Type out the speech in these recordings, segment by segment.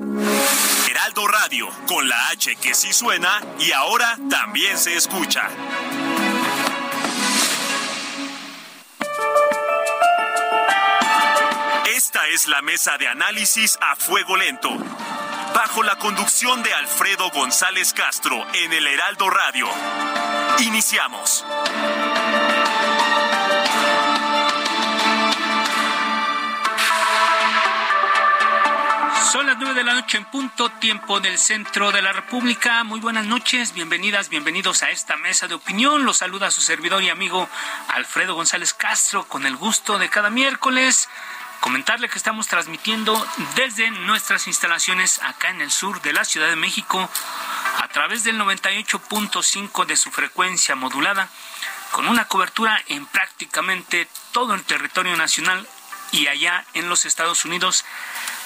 Heraldo Radio, con la H que sí suena y ahora también se escucha. Esta es la mesa de análisis a fuego lento. Bajo la conducción de Alfredo González Castro en el Heraldo Radio. Iniciamos. Son las nueve de la noche en punto, tiempo del centro de la República. Muy buenas noches, bienvenidas, bienvenidos a esta mesa de opinión. Los saluda su servidor y amigo Alfredo González Castro con el gusto de cada miércoles. Comentarle que estamos transmitiendo desde nuestras instalaciones acá en el sur de la Ciudad de México a través del 98.5 de su frecuencia modulada, con una cobertura en prácticamente todo el territorio nacional y allá en los Estados Unidos,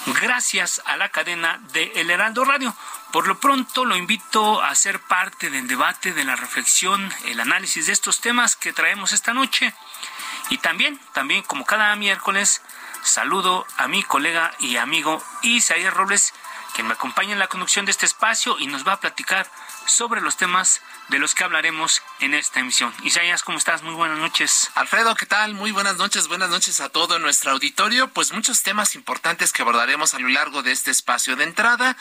gracias a la cadena de El Heraldo Radio. Por lo pronto lo invito a ser parte del debate, de la reflexión, el análisis de estos temas que traemos esta noche. Y también, también como cada miércoles, saludo a mi colega y amigo Isaías Robles, quien me acompaña en la conducción de este espacio y nos va a platicar sobre los temas de los que hablaremos en esta emisión. Isaías, ¿cómo estás? Muy buenas noches. Alfredo, ¿qué tal? Muy buenas noches, buenas noches a todo nuestro auditorio. Pues muchos temas importantes que abordaremos a lo largo de este espacio. De entrada,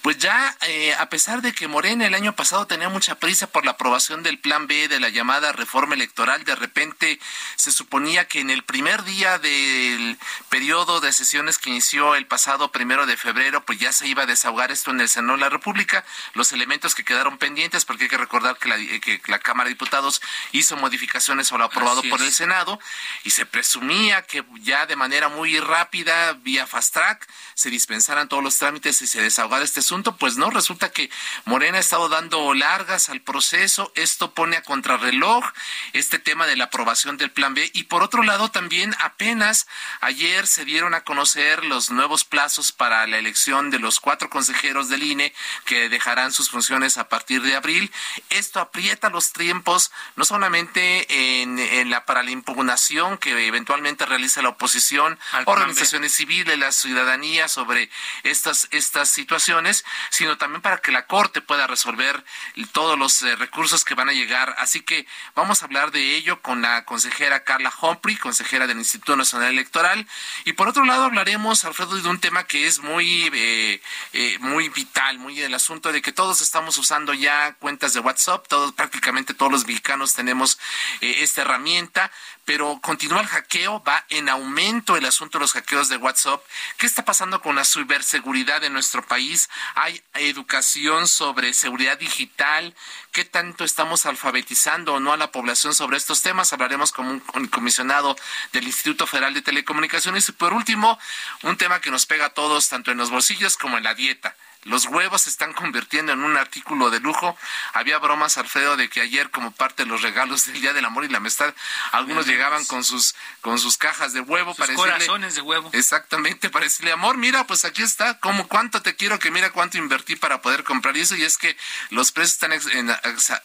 pues ya eh, a pesar de que Morena el año pasado tenía mucha prisa por la aprobación del Plan B de la llamada reforma electoral, de repente se suponía que en el primer día del periodo de sesiones que inició el pasado primero de febrero, pues ya se iba a desahogar esto en el Senado de la República, los elementos que quedaron pendientes, porque hay que recordar que la, que la Cámara de Diputados hizo modificaciones o lo aprobado por el Senado y se presumía que ya de manera muy rápida, vía fast track, se dispensaran todos los trámites y se desahogara este asunto. Pues no, resulta que Morena ha estado dando largas al proceso. Esto pone a contrarreloj este tema de la aprobación del Plan B. Y por otro lado, también apenas ayer se dieron a conocer los nuevos plazos para la elección de los cuatro consejeros del INE que dejarán sus funciones a partir de abril. Esto aprieta los tiempos, no solamente en, en la, para la impugnación que eventualmente realiza la oposición, organizaciones civiles, la ciudadanía sobre estas, estas situaciones, sino también para que la Corte pueda resolver todos los eh, recursos que van a llegar. Así que vamos a hablar de ello con la consejera Carla Humphrey, consejera del Instituto Nacional Electoral. Y por otro lado hablaremos, Alfredo, de un tema que es muy, eh, eh, muy vital, muy el asunto de que todos estamos usando ya cuentas de WhatsApp, todos, prácticamente todos los mexicanos tenemos eh, esta herramienta, pero continúa el hackeo, va en aumento el asunto de los hackeos de WhatsApp. ¿Qué está pasando con la ciberseguridad en nuestro país? ¿Hay educación sobre seguridad digital? ¿Qué tanto estamos alfabetizando o no a la población sobre estos temas? Hablaremos con un comisionado del Instituto Federal de Telecomunicaciones. Y por último, un tema que nos pega a todos, tanto en los bolsillos como en la dieta los huevos se están convirtiendo en un artículo de lujo. Había bromas, Alfredo, de que ayer, como parte de los regalos del Día del Amor y la Amistad, algunos llegaban con sus, con sus cajas de huevo. Sus corazones de huevo. Exactamente, para decirle, amor, mira, pues aquí está, como cuánto te quiero, que mira cuánto invertí para poder comprar eso. Y es que los precios están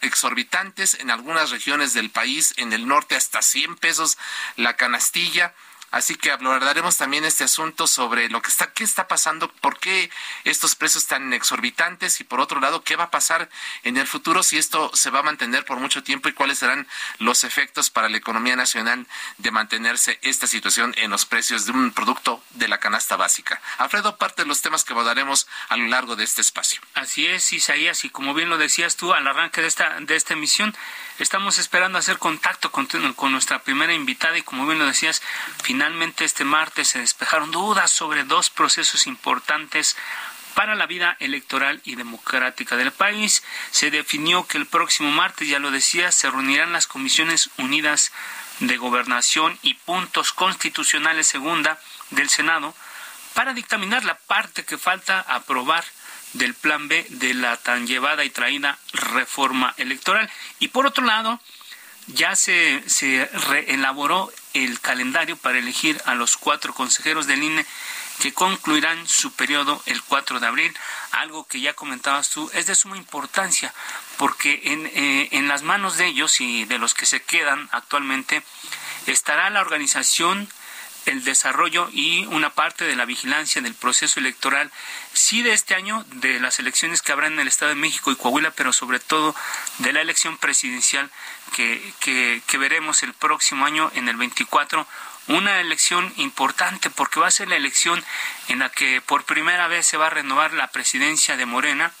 exorbitantes en algunas regiones del país, en el norte hasta 100 pesos la canastilla. Así que hablaremos también este asunto sobre lo que está, qué está pasando, por qué estos precios tan exorbitantes y por otro lado, qué va a pasar en el futuro si esto se va a mantener por mucho tiempo y cuáles serán los efectos para la economía nacional de mantenerse esta situación en los precios de un producto de la canasta básica. Alfredo, parte de los temas que abordaremos a lo largo de este espacio. Así es, Isaías, y como bien lo decías tú al arranque de esta, de esta emisión, estamos esperando hacer contacto con, con nuestra primera invitada y como bien lo decías, Finalmente, este martes se despejaron dudas sobre dos procesos importantes para la vida electoral y democrática del país. Se definió que el próximo martes, ya lo decía, se reunirán las comisiones unidas de gobernación y puntos constitucionales segunda del Senado para dictaminar la parte que falta aprobar del plan B de la tan llevada y traída reforma electoral. Y por otro lado, ya se, se reelaboró el calendario para elegir a los cuatro consejeros del INE que concluirán su periodo el 4 de abril, algo que ya comentabas tú, es de suma importancia, porque en, eh, en las manos de ellos y de los que se quedan actualmente estará la organización el desarrollo y una parte de la vigilancia del proceso electoral, sí de este año, de las elecciones que habrá en el Estado de México y Coahuila, pero sobre todo de la elección presidencial que, que, que veremos el próximo año en el 24 una elección importante porque va a ser la elección en la que por primera vez se va a renovar la presidencia de Morena.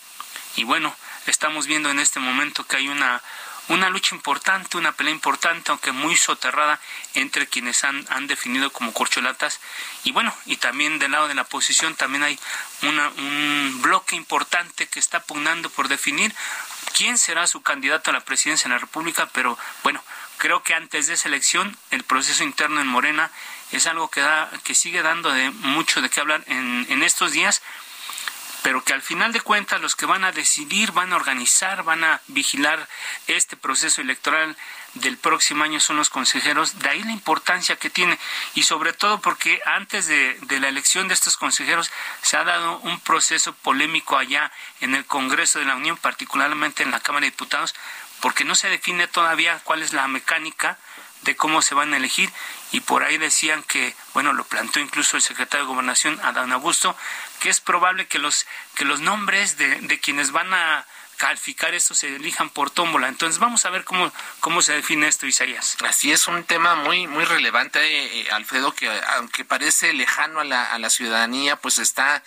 Y bueno, estamos viendo en este momento que hay una una lucha importante, una pelea importante, aunque muy soterrada, entre quienes han, han definido como corcholatas. Y bueno, y también del lado de la oposición también hay una, un bloque importante que está pugnando por definir quién será su candidato a la presidencia de la República, pero bueno, creo que antes de esa elección el proceso interno en Morena es algo que, da, que sigue dando de mucho de qué hablar en, en estos días pero que al final de cuentas los que van a decidir, van a organizar, van a vigilar este proceso electoral del próximo año son los consejeros, de ahí la importancia que tiene. Y sobre todo porque antes de, la elección de estos consejeros se ha dado un proceso polémico allá en el Congreso de la Unión, particularmente en la Cámara de Diputados, porque no se define todavía cuál es la mecánica de cómo se van a elegir. Y por ahí decían que, bueno, lo planteó incluso el secretario de Gobernación, Adán Augusto, que es probable que los, que los nombres de, de quienes van a calificar esto se elijan por tómbola. Entonces vamos a ver cómo, cómo se define esto, Isaías. Así es, un tema muy, muy relevante, eh, Alfredo, que aunque parece lejano a la, a la ciudadanía, pues está,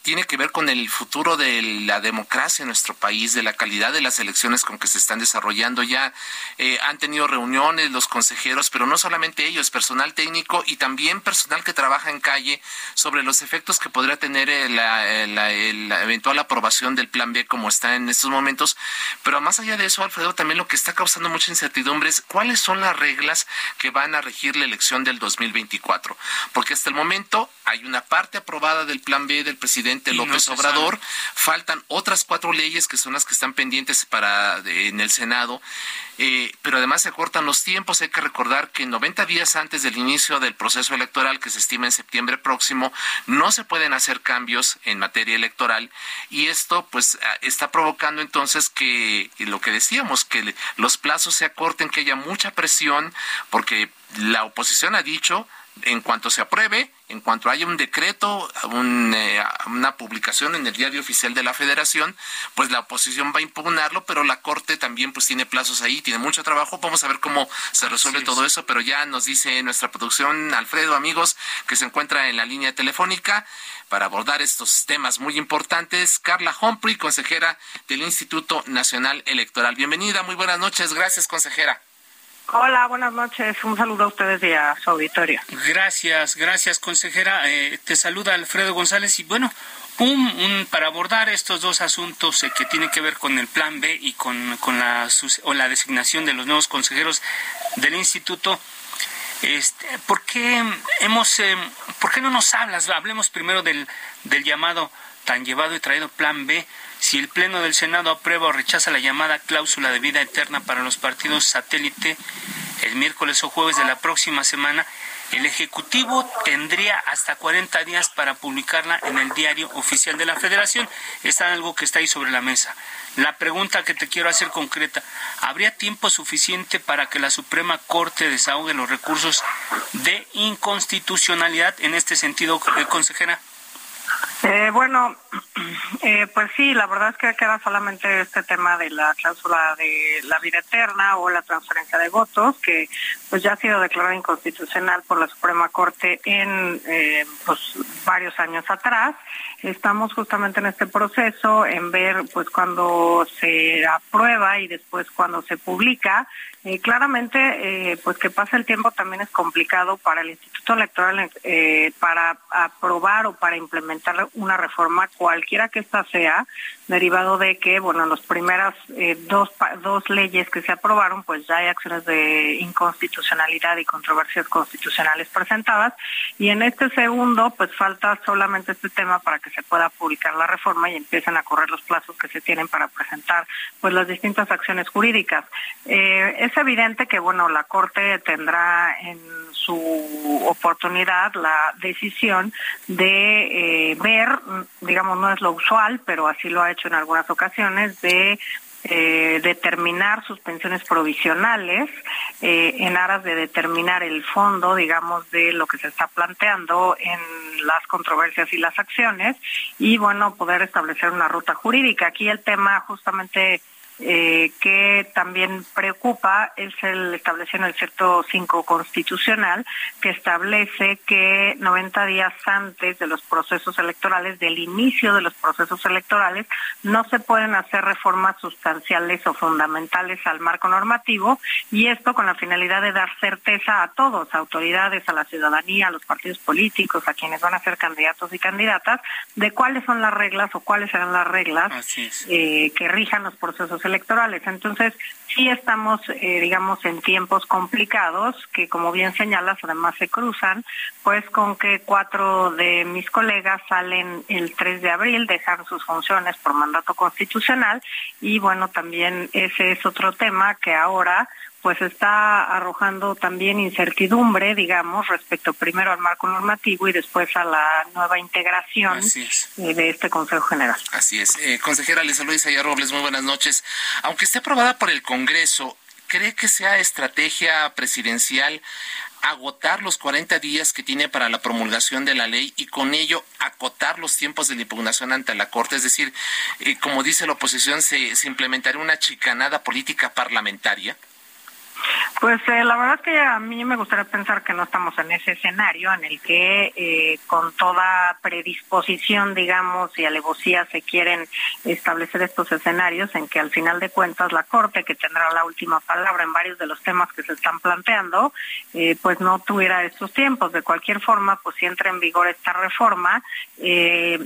tiene que ver con el futuro de la democracia en nuestro país, de la calidad de las elecciones con que se están desarrollando. Ya eh, han tenido reuniones los consejeros, pero no solamente ellos, personal técnico y también personal que trabaja en calle sobre los efectos que podría tener eh, la, la, la eventual aprobación del plan B como está en estos momentos momentos. Pero más allá de eso, Alfredo, también lo que está causando mucha incertidumbre es cuáles son las reglas que van a regir la elección del 2024. Porque hasta el momento hay una parte aprobada del plan B del presidente López no Obrador, sabe. faltan otras cuatro leyes que son las que están pendientes para de, en el Senado. Eh, pero además se cortan los tiempos. Hay que recordar que 90 días antes del inicio del proceso electoral, que se estima en septiembre próximo, no se pueden hacer cambios en materia electoral y esto pues está provocando entonces que lo que decíamos, que los plazos se acorten, que haya mucha presión, porque la oposición ha dicho en cuanto se apruebe, en cuanto haya un decreto, un, eh, una publicación en el diario oficial de la Federación, pues la oposición va a impugnarlo, pero la Corte también pues tiene plazos ahí, tiene mucho trabajo. Vamos a ver cómo se resuelve sí, todo eso, pero ya nos dice nuestra producción, Alfredo, amigos, que se encuentra en la línea telefónica para abordar estos temas muy importantes. Carla Humphrey, consejera del Instituto Nacional Electoral. Bienvenida, muy buenas noches. Gracias, consejera. Hola, buenas noches. Un saludo a ustedes y a su auditorio. Gracias, gracias, consejera. Eh, te saluda Alfredo González y bueno, un, un, para abordar estos dos asuntos eh, que tienen que ver con el plan B y con, con la, o la designación de los nuevos consejeros del instituto, este, ¿por, qué hemos, eh, ¿por qué no nos hablas? Hablemos primero del, del llamado tan llevado y traído plan B si el Pleno del Senado aprueba o rechaza la llamada cláusula de vida eterna para los partidos satélite el miércoles o jueves de la próxima semana, el Ejecutivo tendría hasta 40 días para publicarla en el diario oficial de la Federación. Es algo que está ahí sobre la mesa. La pregunta que te quiero hacer concreta, ¿habría tiempo suficiente para que la Suprema Corte desahogue los recursos de inconstitucionalidad en este sentido, eh, consejera? Eh, bueno, eh, pues sí, la verdad es que queda solamente este tema de la cláusula de la vida eterna o la transferencia de votos, que pues ya ha sido declarada inconstitucional por la Suprema Corte en eh, pues varios años atrás. Estamos justamente en este proceso en ver pues cuando se aprueba y después cuando se publica claramente, pues que pasa el tiempo también es complicado para el Instituto Electoral para aprobar o para implementar una reforma, cualquiera que ésta sea, derivado de que, bueno, en las primeras eh, dos, dos leyes que se aprobaron, pues ya hay acciones de inconstitucionalidad y controversias constitucionales presentadas, y en este segundo, pues falta solamente este tema para que se pueda publicar la reforma y empiecen a correr los plazos que se tienen para presentar, pues las distintas acciones jurídicas. Eh, es evidente que, bueno, la Corte tendrá en su oportunidad la decisión de eh, ver, digamos, no es lo usual, pero así lo ha hecho en algunas ocasiones, de eh, determinar suspensiones provisionales eh, en aras de determinar el fondo, digamos, de lo que se está planteando en las controversias y las acciones y, bueno, poder establecer una ruta jurídica. Aquí el tema justamente eh, que también preocupa es el establecido en el cierto 5 constitucional que establece que 90 días antes de los procesos electorales, del inicio de los procesos electorales, no se pueden hacer reformas sustanciales o fundamentales al marco normativo y esto con la finalidad de dar certeza a todos, a autoridades, a la ciudadanía, a los partidos políticos, a quienes van a ser candidatos y candidatas, de cuáles son las reglas o cuáles serán las reglas eh, que rijan los procesos electorales. Entonces, sí estamos, eh, digamos, en tiempos complicados que, como bien señalas, además se cruzan, pues con que cuatro de mis colegas salen el 3 de abril, dejan sus funciones por mandato constitucional y, bueno, también ese es otro tema que ahora pues está arrojando también incertidumbre, digamos, respecto primero al marco normativo y después a la nueva integración eh, de este Consejo General. Así es. Eh, consejera Luisa Luisa Robles, muy buenas noches. Aunque esté aprobada por el Congreso, ¿cree que sea estrategia presidencial agotar los 40 días que tiene para la promulgación de la ley y con ello acotar los tiempos de la impugnación ante la Corte. Es decir, eh, como dice la oposición, se, se implementaría una chicanada política parlamentaria. Pues eh, la verdad es que a mí me gustaría pensar que no estamos en ese escenario en el que eh, con toda predisposición, digamos, y alevosía se quieren establecer estos escenarios en que al final de cuentas la Corte, que tendrá la última palabra en varios de los temas que se están planteando, eh, pues no tuviera estos tiempos. De cualquier forma, pues si entra en vigor esta reforma,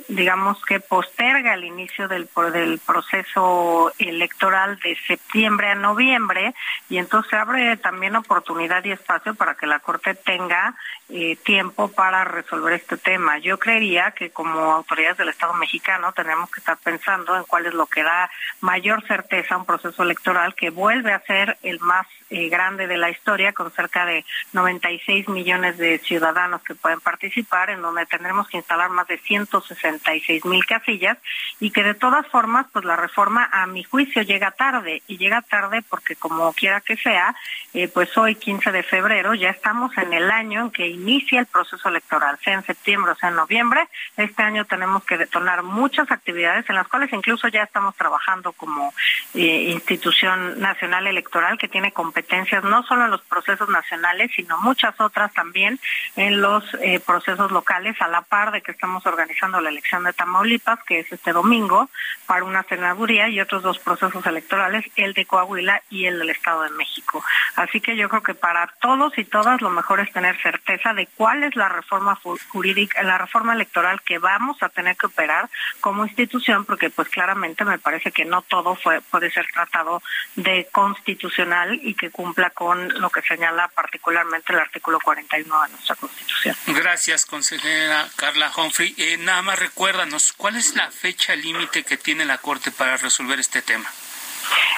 digamos que posterga el inicio del, del proceso electoral de septiembre a noviembre y entonces abre también oportunidad y espacio para que la Corte tenga eh, tiempo para resolver este tema. Yo creería que como autoridades del Estado mexicano tenemos que estar pensando en cuál es lo que da mayor certeza a un proceso electoral que vuelve a ser el más eh, grande de la historia, con cerca de 96 millones de ciudadanos que pueden participar, en donde tendremos que instalar más de 166 mil casillas y que de todas formas, pues la reforma a mi juicio llega tarde y llega tarde porque como quiera que sea, eh, pues hoy 15 de febrero ya estamos en el año en que inicia el proceso electoral, sea en septiembre o sea en noviembre. Este año tenemos que detonar muchas actividades en las cuales incluso ya estamos trabajando como eh, institución nacional electoral que tiene competencias no solo en los procesos nacionales, sino muchas otras también en los eh, procesos locales, a la par de que estamos organizando la elección de Tamaulipas, que es este domingo, para una senaduría y otros dos procesos electorales, el de Coahuila y el del Estado de México. Así que yo creo que para todos y todas lo mejor es tener certeza de cuál es la reforma jurídica, la reforma electoral que vamos a tener que operar como institución, porque pues claramente me parece que no todo fue, puede ser tratado de constitucional y que cumpla con lo que señala particularmente el artículo 41 de nuestra Constitución. Gracias, consejera Carla Humphrey. Eh, nada más recuérdanos, ¿cuál es la fecha límite que tiene la Corte para resolver este tema?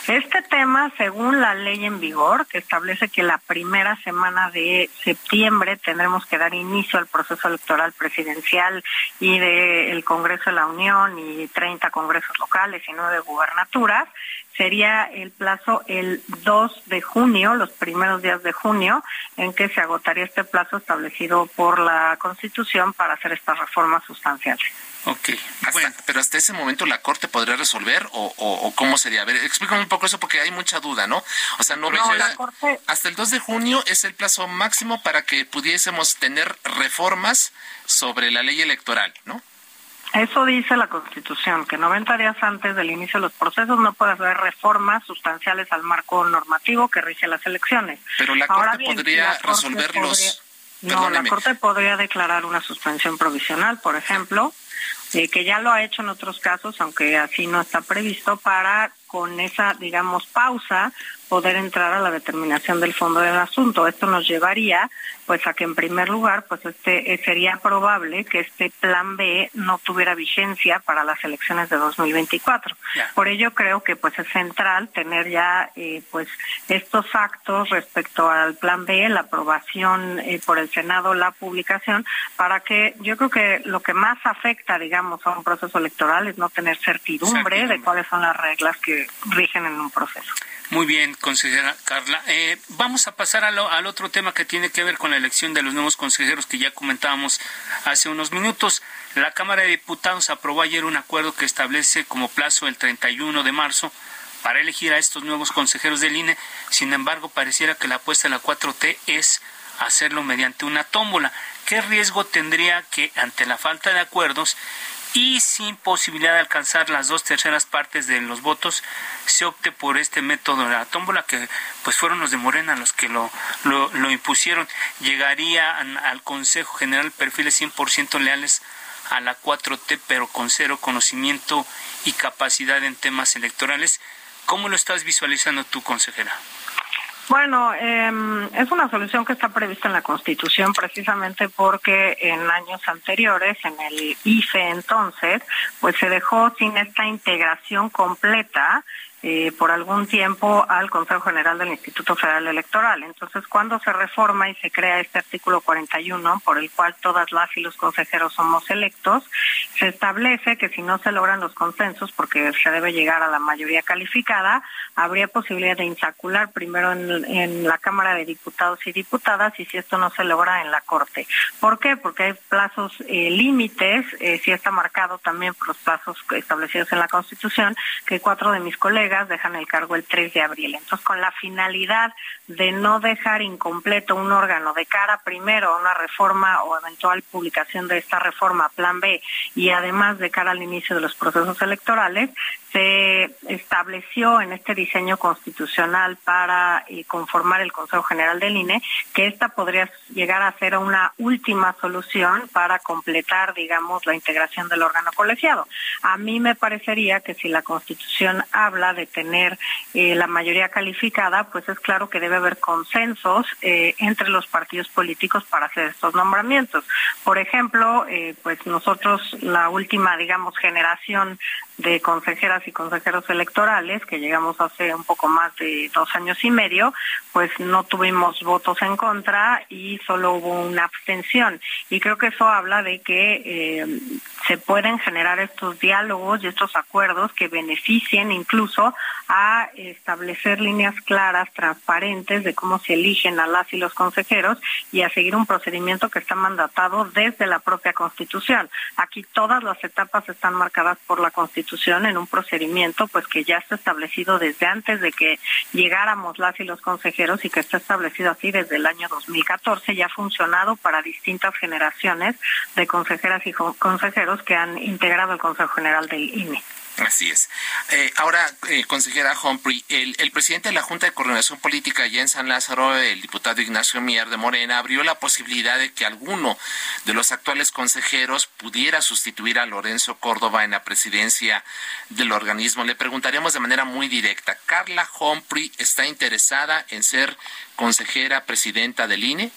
Este tema, según la ley en vigor, que establece que la primera semana de septiembre tendremos que dar inicio al proceso electoral presidencial y del Congreso de la Unión y 30 congresos locales y nueve gubernaturas, sería el plazo el 2 de junio, los primeros días de junio, en que se agotaría este plazo establecido por la Constitución para hacer estas reformas sustanciales. Ok, pero hasta ese momento la Corte podría resolver o, cómo sería. A ver, explícame un poco eso porque hay mucha duda, ¿no? O sea, no, hasta el 2 de junio es el plazo máximo para que pudiésemos tener reformas sobre la ley electoral, ¿no? Eso dice la Constitución, que 90 días antes del inicio de los procesos no puede haber reformas sustanciales al marco normativo que rige las elecciones. Pero la Corte podría resolverlos. no, la Corte podría declarar una suspensión provisional, por ejemplo, eh, que ya lo ha hecho en otros casos, aunque así no está previsto, para con esa, digamos, pausa poder entrar a la determinación del fondo del asunto. Esto nos llevaría pues a que en primer lugar pues este eh, sería probable que este plan B no tuviera vigencia para las elecciones de 2024. Por ello creo que pues es central tener ya eh, pues estos actos respecto al plan B, la aprobación eh, por el Senado, la publicación, para que yo creo que lo que más afecta digamos a un proceso electoral es no tener certidumbre. de cuáles son las reglas que rigen en un proceso. Muy bien, consejera Carla. Eh, vamos a pasar al, otro tema que tiene que ver con la elección de los nuevos consejeros que ya comentábamos hace unos minutos. La Cámara de Diputados aprobó ayer un acuerdo que establece como plazo el 31 de marzo para elegir a estos nuevos consejeros del INE. Sin embargo, pareciera que la apuesta de la 4T es hacerlo mediante una tómbola. ¿Qué riesgo tendría que, ante la falta de acuerdos, y sin posibilidad de alcanzar las dos terceras partes de los votos, se opte por este método de la tómbola, que pues fueron los de Morena los que lo, lo, impusieron. Llegaría al Consejo General perfiles 100% leales a la 4T, pero con cero conocimiento y capacidad en temas electorales. ¿Cómo lo estás visualizando tú, consejera? Bueno, eh, es una solución que está prevista en la Constitución precisamente porque en años anteriores, en el IFE entonces, pues se dejó sin esta integración completa eh, por algún tiempo al Consejo General del Instituto Federal Electoral. Entonces, cuando se reforma y se crea este artículo 41, por el cual todas las y los consejeros somos electos, se establece que si no se logran los consensos, porque se debe llegar a la mayoría calificada, habría posibilidad de insacular primero en, la Cámara de Diputados y Diputadas y si esto no se logra en la Corte. ¿Por qué? Porque hay plazos eh, límites, eh, si está marcado también por los plazos establecidos en la Constitución, que cuatro de mis colegas dejan el cargo el 3 de abril. Entonces, con la finalidad de no dejar incompleto un órgano de cara primero a una reforma o eventual publicación de esta reforma, plan B, y además de cara al inicio de los procesos electorales, se estableció en este diseño constitucional para eh, conformar el Consejo General del INE que esta podría llegar a ser una última solución para completar, digamos, la integración del órgano colegiado. A mí me parecería que si la Constitución habla de tener eh, la mayoría calificada, pues es claro que debe haber consensos eh, entre los partidos políticos para hacer estos nombramientos. Por ejemplo, pues nosotros la última, digamos, generación de consejeras y consejeros electorales, que llegamos hace un poco más de dos años y medio, pues no tuvimos votos en contra y solo hubo una abstención. Y creo que eso habla de que eh, se pueden generar estos diálogos y estos acuerdos que beneficien incluso a establecer líneas claras, transparentes de cómo se eligen a las y los consejeros y a seguir un procedimiento que está mandatado desde la propia Constitución. Aquí todas las etapas están marcadas por la Constitución en un procedimiento pues que ya está establecido desde antes de que llegáramos las y los consejeros y que está establecido así desde el año 2014 y ha funcionado para distintas generaciones de consejeras y consejeros que han integrado el Consejo General del INE. Así es. Eh, ahora, eh, consejera Humphrey, el, presidente de la Junta de Coordinación Política allá en San Lázaro, el diputado Ignacio Mier de Morena, abrió la posibilidad de que alguno de los actuales consejeros pudiera sustituir a Lorenzo Córdoba en la presidencia del organismo. Le preguntaremos de manera muy directa, ¿Carla Humphrey está interesada en ser consejera presidenta del INE?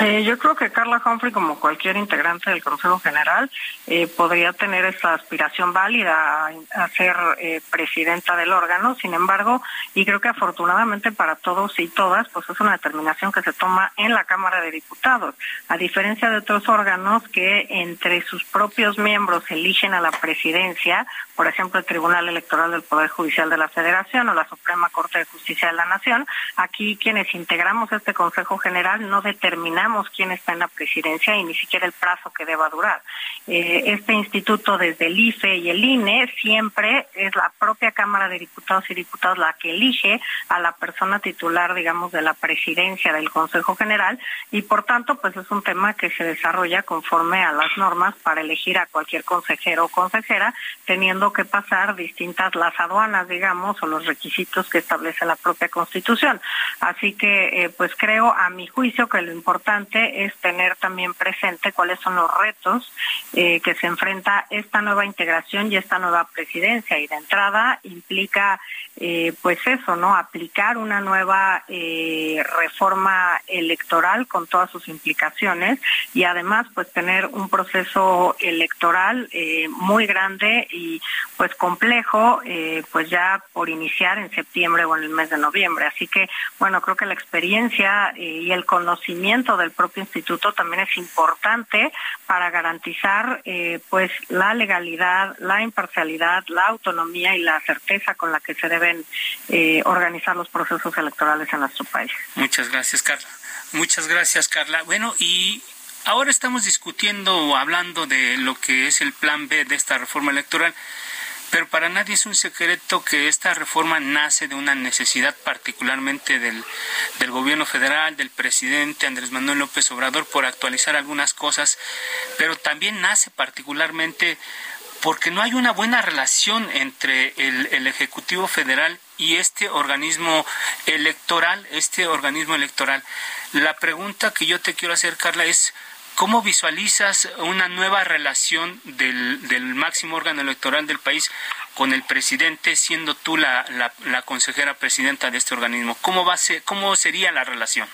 Eh, yo creo que Carla Humphrey, como cualquier integrante del Consejo General, eh, podría tener esa aspiración válida a, ser eh, presidenta del órgano. Sin embargo, y creo que afortunadamente para todos y todas, pues es una determinación que se toma en la Cámara de Diputados, a diferencia de otros órganos que entre sus propios miembros eligen a la presidencia, por ejemplo, el Tribunal Electoral del Poder Judicial de la Federación o la Suprema Corte de Justicia de la Nación. Aquí quienes integramos este Consejo General no determinamos quién está en la presidencia y ni siquiera el plazo que deba durar. Eh, este instituto desde el IFE y el INE siempre es la propia Cámara de Diputados y Diputados la que elige a la persona titular, digamos, de la presidencia del Consejo General y por tanto, pues es un tema que se desarrolla conforme a las normas para elegir a cualquier consejero o consejera, teniendo que pasar distintas las aduanas, digamos, o los requisitos que establece la propia Constitución. Así que, eh, pues creo, a mi juicio, que lo importante es tener también presente cuáles son los retos eh, que se enfrenta esta nueva integración y esta nueva presidencia. Y de entrada implica eh, pues eso, ¿no? Aplicar una nueva eh, reforma electoral con todas sus implicaciones y además pues tener un proceso electoral muy grande y pues complejo, pues ya por iniciar en septiembre o en el mes de noviembre. Así que bueno, creo que la experiencia y el conocimiento del propio instituto también es importante para garantizar pues la legalidad, la imparcialidad, la autonomía y la certeza con la que se debe eh, organizar los procesos electorales en nuestro país. Muchas gracias, Carla. Muchas gracias, Carla. Bueno, y ahora estamos discutiendo o hablando de lo que es el plan B de esta reforma electoral. Pero para nadie es un secreto que esta reforma nace de una necesidad particularmente del, del, gobierno federal, del presidente Andrés Manuel López Obrador por actualizar algunas cosas, pero también nace particularmente porque no hay una buena relación entre el, Ejecutivo Federal y este organismo electoral, este organismo electoral. La pregunta que yo te quiero hacer, Carla, es ¿cómo visualizas una nueva relación del, del máximo órgano electoral del país con el presidente, siendo tú la, la, consejera presidenta de este organismo? ¿Cómo, va a ser, ¿Cómo sería la relación?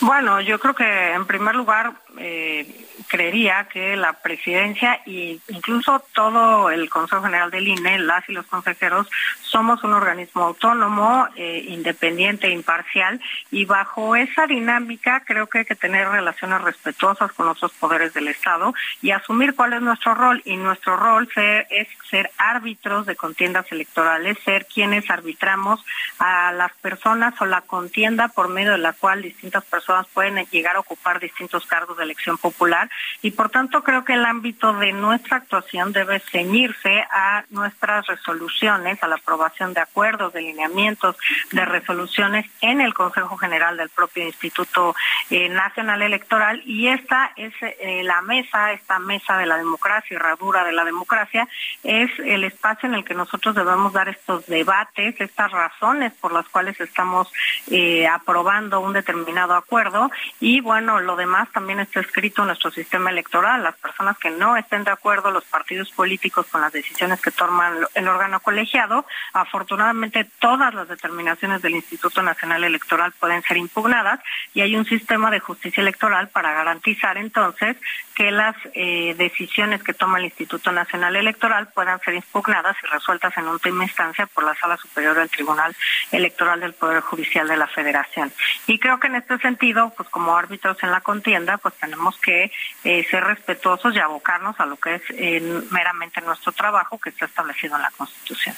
Bueno, yo creo que en primer lugar eh, creería que la presidencia e incluso todo el Consejo General del INE, las y los consejeros, somos un organismo autónomo, eh, independiente imparcial y bajo esa dinámica creo que hay que tener relaciones respetuosas con otros poderes del Estado y asumir cuál es nuestro rol. Y nuestro rol es ser árbitros de contiendas electorales, ser quienes arbitramos a las personas o la contienda por medio de la cual distintas personas pueden llegar a ocupar distintos cargos de elección popular. Y por tanto creo que el ámbito de nuestra actuación debe ceñirse a nuestras resoluciones, a la aprobación de acuerdos, de lineamientos, de resoluciones en el Consejo General del propio Instituto eh, Nacional Electoral y esta es eh, la mesa, esta mesa de la democracia, herradura de la democracia, es el espacio en el que nosotros debemos dar estos debates, estas razones por las cuales estamos eh, aprobando un determinado acuerdo y bueno, lo demás también está escrito en nuestro sistema electoral. Las personas que no estén de acuerdo, los partidos políticos con las decisiones que toman el órgano colegiado, afortunadamente todas las determinaciones del Instituto Nacional Electoral pueden ser impugnadas y hay un sistema de justicia electoral para garantizar entonces que las eh, decisiones que toma el Instituto Nacional Electoral puedan ser impugnadas y resueltas en última instancia por la Sala Superior del Tribunal Electoral del Poder Judicial de la Federación. Y creo que en este sentido, pues como árbitros en la contienda, pues tenemos que eh, ser respetuosos y abocarnos a lo que es eh, meramente nuestro trabajo que está establecido en la Constitución.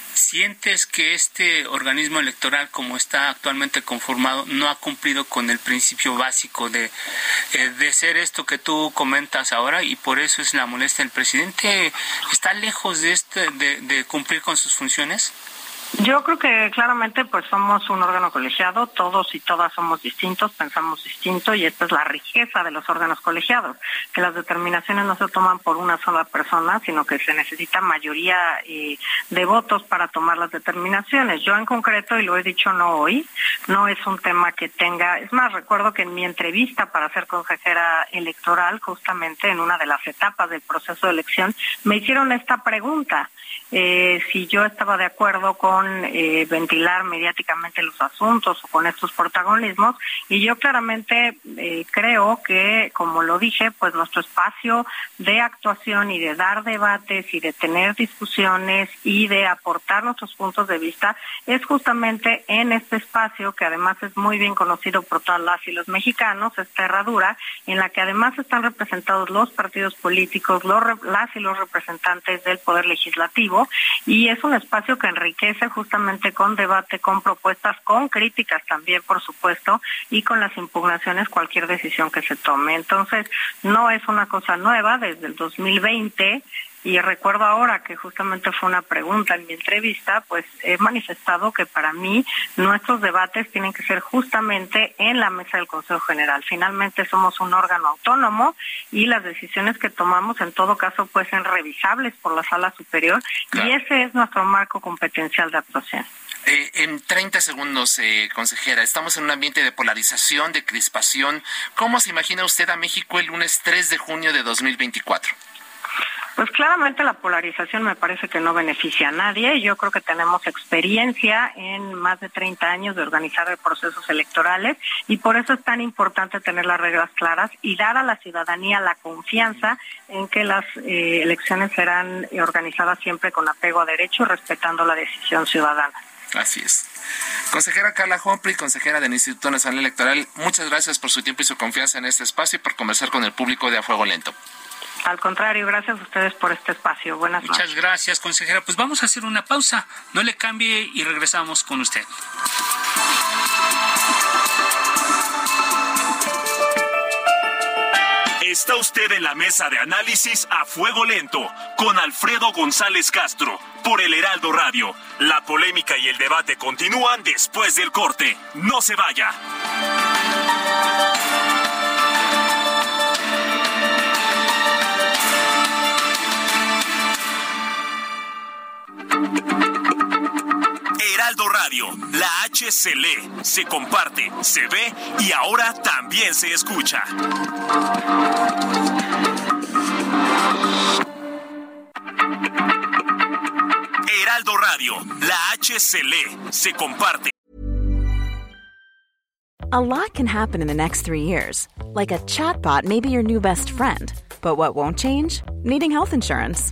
¿Sientes que este organismo electoral, como está actualmente conformado, no ha cumplido con el principio básico de, de ser esto que tú comentas ahora y por eso es la molestia del presidente. ¿Está lejos de, este, de, de cumplir con sus funciones? Yo creo que claramente pues somos un órgano colegiado, todos y todas somos distintos, pensamos distinto y esta es la riqueza de los órganos colegiados, que las determinaciones no se toman por una sola persona, sino que se necesita mayoría eh, de votos para tomar las determinaciones. Yo en concreto, y lo he dicho no hoy, no es un tema que tenga, es más, recuerdo que en mi entrevista para ser consejera electoral, justamente en una de las etapas del proceso de elección, me hicieron esta pregunta. Eh, si yo estaba de acuerdo con eh, ventilar mediáticamente los asuntos o con estos protagonismos. Y yo claramente eh, creo que como lo dije pues nuestro espacio de actuación y de dar debates y de tener discusiones y de aportar nuestros puntos de vista es justamente en este espacio que además es muy bien conocido por todas las y los mexicanos esta herradura en la que además están representados los partidos políticos los, las y los representantes del poder legislativo. Y es un espacio que enriquece justamente con debate, con propuestas, con críticas también, por supuesto, y con las impugnaciones cualquier decisión que se tome. Entonces, no es una cosa nueva, desde el 2020 y recuerdo ahora que justamente fue una pregunta en mi entrevista, pues he manifestado que para mí nuestros debates tienen que ser justamente en la mesa del Consejo General. Finalmente somos un órgano autónomo y las decisiones que tomamos en todo caso pueden ser revisables por la sala superior y ese es nuestro marco competencial de actuación. Eh, en 30 segundos, eh, consejera, estamos en un ambiente de polarización, de crispación. ¿Cómo se imagina usted a México el lunes 3 de junio de 2024? Pues claramente la polarización me parece que no beneficia a nadie. Yo creo que tenemos experiencia en más de 30 años de organizar procesos electorales y por eso es tan importante tener las reglas claras y dar a la ciudadanía la confianza en que las eh, elecciones serán organizadas siempre con apego a derecho, respetando la decisión ciudadana. Así es. Consejera Carla Humphrey, consejera del Instituto Nacional Electoral, muchas gracias por su tiempo y su confianza en este espacio y por conversar con el público de A Fuego Lento. Al contrario, gracias a ustedes por este espacio. Buenas noches. Muchas gracias, consejera. Pues vamos a hacer una pausa. No le cambie y regresamos con usted. Está usted en la mesa de análisis a fuego lento con Alfredo González Castro por el Heraldo Radio. La polémica y el debate continúan después del corte. No se vaya. Heraldo Radio, la H se comparte, se ve y ahora también se escucha. Heraldo Radio, la H se se comparte. A lot can happen in the next three years. Like a chatbot may be your new best friend. But what won't change? Needing health insurance.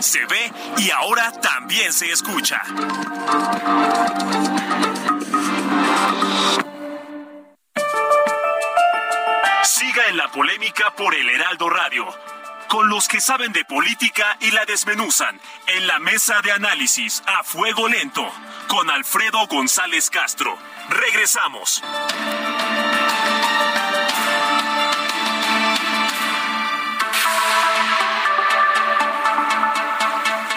Se ve y ahora también se escucha. Siga en la polémica por el Heraldo Radio, con los que saben de política y la desmenuzan en la mesa de análisis a fuego lento, con Alfredo González Castro. Regresamos.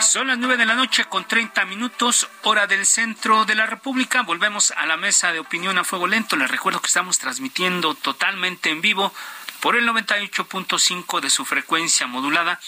Son las nueve de la noche con 30 minutos, hora del centro de la República. Volvemos a la mesa de opinión a fuego lento. Les recuerdo que estamos transmitiendo totalmente en vivo por el 98.5 de su frecuencia modulada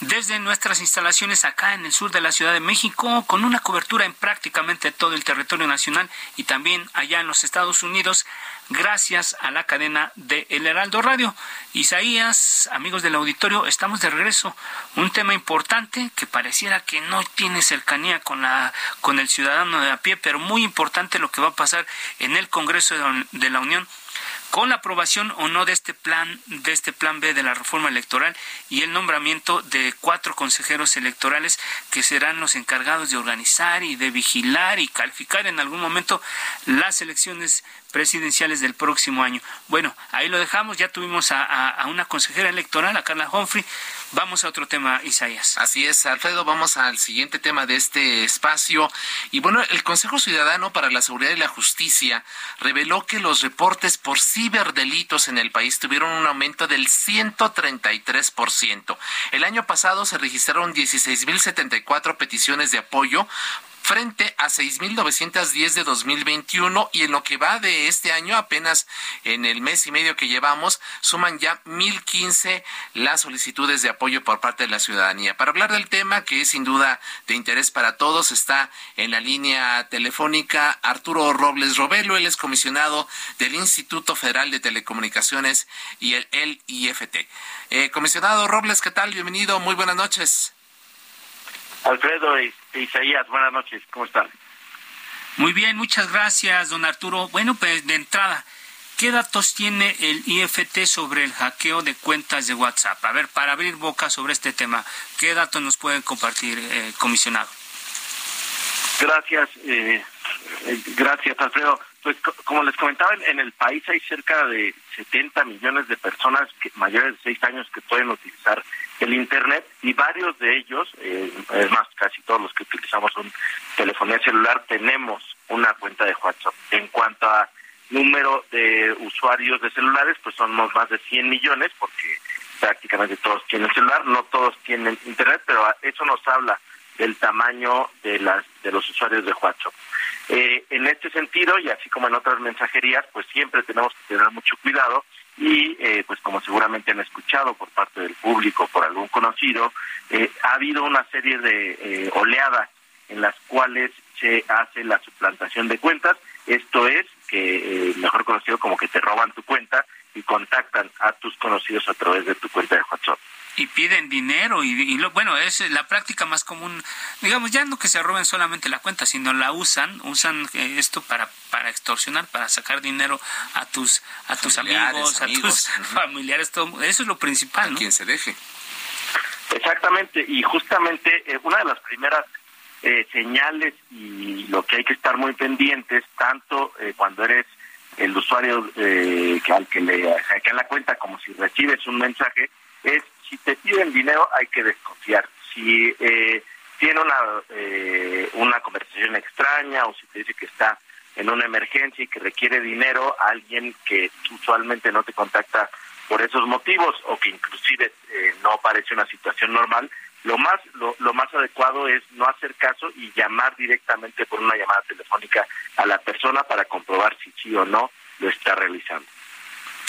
desde nuestras instalaciones acá en el sur de la Ciudad de México, con una cobertura en prácticamente todo el territorio nacional y también allá en los Estados Unidos, gracias a la cadena de El Heraldo Radio. Isaías, amigos del auditorio, estamos de regreso. Un tema importante que pareciera que no tiene cercanía con, la, con el ciudadano de a pie, pero muy importante lo que va a pasar en el Congreso de la Unión con la aprobación o no de este plan de este plan B de la reforma electoral y el nombramiento de cuatro consejeros electorales que serán los encargados de organizar y de vigilar y calificar en algún momento las elecciones presidenciales del próximo año. Bueno, ahí lo dejamos, ya tuvimos a, una consejera electoral, a Carla Humphrey. Vamos a otro tema, Isaías. Así es, Alfredo, vamos al siguiente tema de este espacio. Y bueno, el Consejo Ciudadano para la Seguridad y la Justicia reveló que los reportes por ciberdelitos en el país tuvieron un aumento del 133%. El año pasado se registraron 16.074 peticiones de apoyo frente a 6.910 de 2021 y en lo que va de este año, apenas en el mes y medio que llevamos, suman ya 1.015 las solicitudes de apoyo por parte de la ciudadanía. Para hablar del tema, que es sin duda de interés para todos, está en la línea telefónica Arturo Robles Robelo, él es comisionado del Instituto Federal de Telecomunicaciones y el, IFT. Eh, comisionado Robles, ¿qué tal? Bienvenido, muy buenas noches. Alfredo y Isaías, buenas noches, ¿cómo están? Muy bien, muchas gracias, don Arturo. Bueno, pues de entrada, ¿qué datos tiene el IFT sobre el hackeo de cuentas de WhatsApp? A ver, para abrir boca sobre este tema, ¿qué datos nos pueden compartir, eh, comisionado? Gracias, eh, eh, gracias, Alfredo. Pues como les comentaba, en el país hay cerca de 70 millones de personas mayores de 6 años que pueden utilizar el Internet y varios de ellos, eh, es más, casi todos los que utilizamos un telefonía celular, tenemos una cuenta de WhatsApp. En cuanto a número de usuarios de celulares, pues somos más de 100 millones, porque prácticamente todos tienen celular, no todos tienen internet, pero eso nos habla del tamaño de las de los usuarios de WhatsApp. Eh, en este sentido, y así como en otras mensajerías, pues siempre tenemos que tener mucho cuidado y eh, pues como seguramente han escuchado por parte del público, por algún conocido, eh, ha habido una serie de oleadas en las cuales se hace la suplantación de cuentas, esto es que mejor conocido como que te roban tu cuenta y contactan a tus conocidos a través de tu cuenta de WhatsApp y piden dinero y, lo, bueno es la práctica más común. Digamos ya no que se roben solamente la cuenta sino la usan usan eh, esto para para extorsionar para sacar dinero a tus a tus amigos, a tus familiares todo eso es lo principal ¿no? quien se deje. Exactamente y justamente eh, una de las primeras eh, señales y lo que hay que estar muy pendientes tanto cuando eres el usuario que al que le hackean la cuenta como si recibes un mensaje es si te piden dinero hay que desconfiar. Si eh, tiene una, eh, una conversación extraña o si te dice que está en una emergencia y que requiere dinero, alguien que usualmente no te contacta por esos motivos o que inclusive eh, no parece una situación normal, lo más lo, lo, más adecuado es no hacer caso y llamar directamente por una llamada telefónica a la persona para comprobar si sí o no lo está realizando.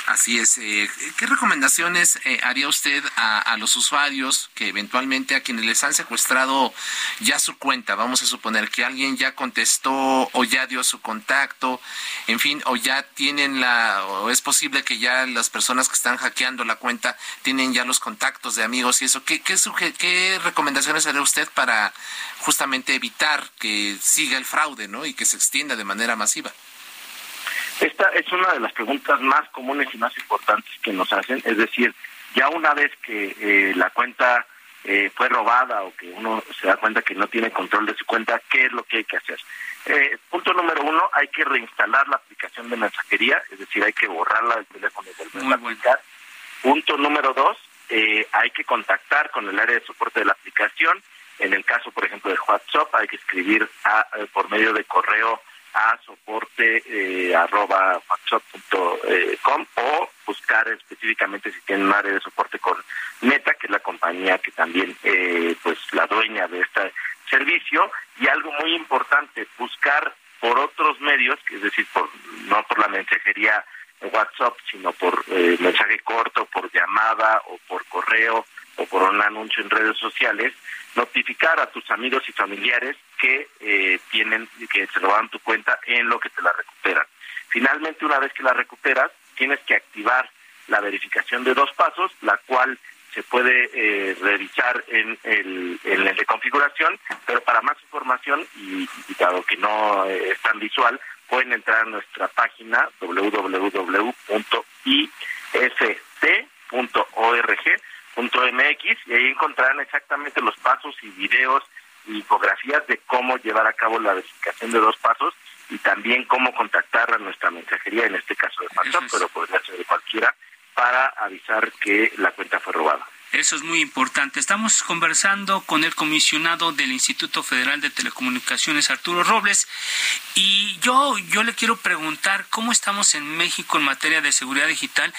Así es. Eh, ¿Qué recomendaciones eh, haría usted a, los usuarios que eventualmente a quienes les han secuestrado ya su cuenta? Vamos a suponer que alguien ya contestó o ya dio su contacto, en fin, o ya tienen la, o es posible que ya las personas que están hackeando la cuenta tienen ya los contactos de amigos y eso. ¿Qué, qué, qué recomendaciones haría usted para justamente evitar que siga el fraude, ¿no? Y que se extienda de manera masiva. Esta es una de las preguntas más comunes y más importantes que nos hacen, es decir, ya una vez que eh, la cuenta eh, fue robada o que uno se da cuenta que no tiene control de su cuenta, ¿qué es lo que hay que hacer? Eh, punto número uno, hay que reinstalar la aplicación de mensajería, es decir, hay que borrarla del teléfono y volverla a aplicar. Punto número dos, hay que contactar con el área de soporte de la aplicación. En el caso, por ejemplo, de WhatsApp, hay que escribir a, por medio de correo a soporte eh, arroba eh, o buscar específicamente si tienen un área de soporte con Meta, que es la compañía que también eh, pues la dueña de este servicio. Y algo muy importante buscar por otros medios, es decir, por no por la mensajería WhatsApp, sino por eh, mensaje corto, por llamada o por correo o por un anuncio en redes sociales, notificar a tus amigos y familiares que eh, tienen que se roban tu cuenta en lo que te la recuperan. Finalmente, una vez que la recuperas, tienes que activar la verificación de dos pasos, la cual se puede eh, revisar en el, en el de configuración, pero para más información y, dado que no eh, es tan visual, pueden entrar a nuestra página www.ist.org .mx y ahí encontrarán exactamente los pasos y videos y infografías de cómo llevar a cabo la verificación de dos pasos y también cómo contactar a nuestra mensajería, en este caso de WhatsApp, pero podría ser de cualquiera, para avisar que la cuenta fue robada. Eso es muy importante. Estamos conversando con el comisionado del Instituto Federal de Telecomunicaciones, Arturo Robles, y yo, yo le quiero preguntar cómo estamos en México en materia de seguridad digital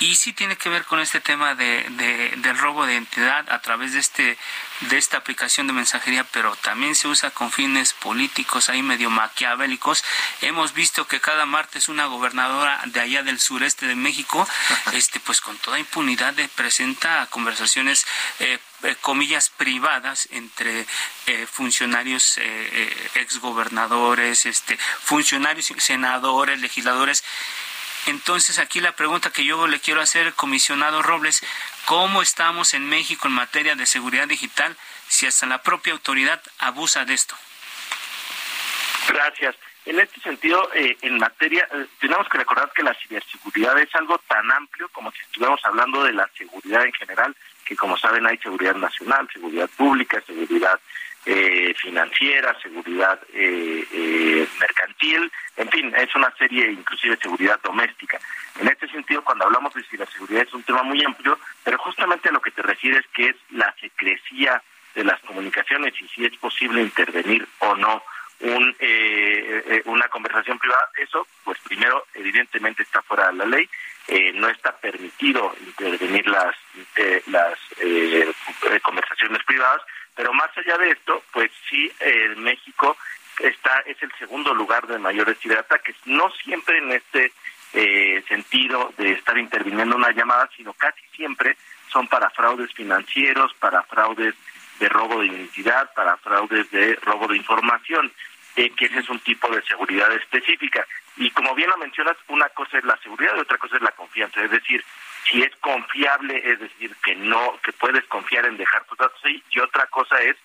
y sí tiene que ver con este tema de, del robo de identidad a través de este de esta aplicación de mensajería, pero también se usa con fines políticos ahí medio maquiavélicos. Hemos visto que cada martes una gobernadora de allá del sureste de México, este pues con toda impunidad presenta conversaciones eh, eh, comillas privadas entre eh, funcionarios eh, exgobernadores, este funcionarios senadores, legisladores entonces aquí la pregunta que yo le quiero hacer, comisionado Robles, ¿cómo estamos en México en materia de seguridad digital si hasta la propia autoridad abusa de esto? Gracias. En este sentido, eh, en materia, eh, tenemos que recordar que la ciberseguridad es algo tan amplio como si estuviéramos hablando de la seguridad en general, que como saben hay seguridad nacional, seguridad pública, seguridad eh, financiera, seguridad eh, eh, mercantil, en fin, es una serie inclusive de seguridad doméstica. En este sentido, cuando hablamos de ciberseguridad es un tema muy amplio, pero justamente a lo que te refieres que es la secrecía de las comunicaciones y si es posible intervenir o no un, una conversación privada, eso, pues primero, evidentemente está fuera de la ley, no está permitido intervenir las, las conversaciones privadas, pero más allá de esto, pues sí, México está es el segundo lugar de mayores ciberataques, no siempre en este eh, sentido de estar interviniendo una llamada, sino casi siempre son para fraudes financieros, para fraudes de robo de identidad, para fraudes de robo de información, eh, que ese es un tipo de seguridad específica. Y como bien lo mencionas, una cosa es la seguridad y otra cosa es la confianza. Es decir, si es confiable, es decir, que no, que puedes confiar en dejar tus datos ahí, y otra cosa es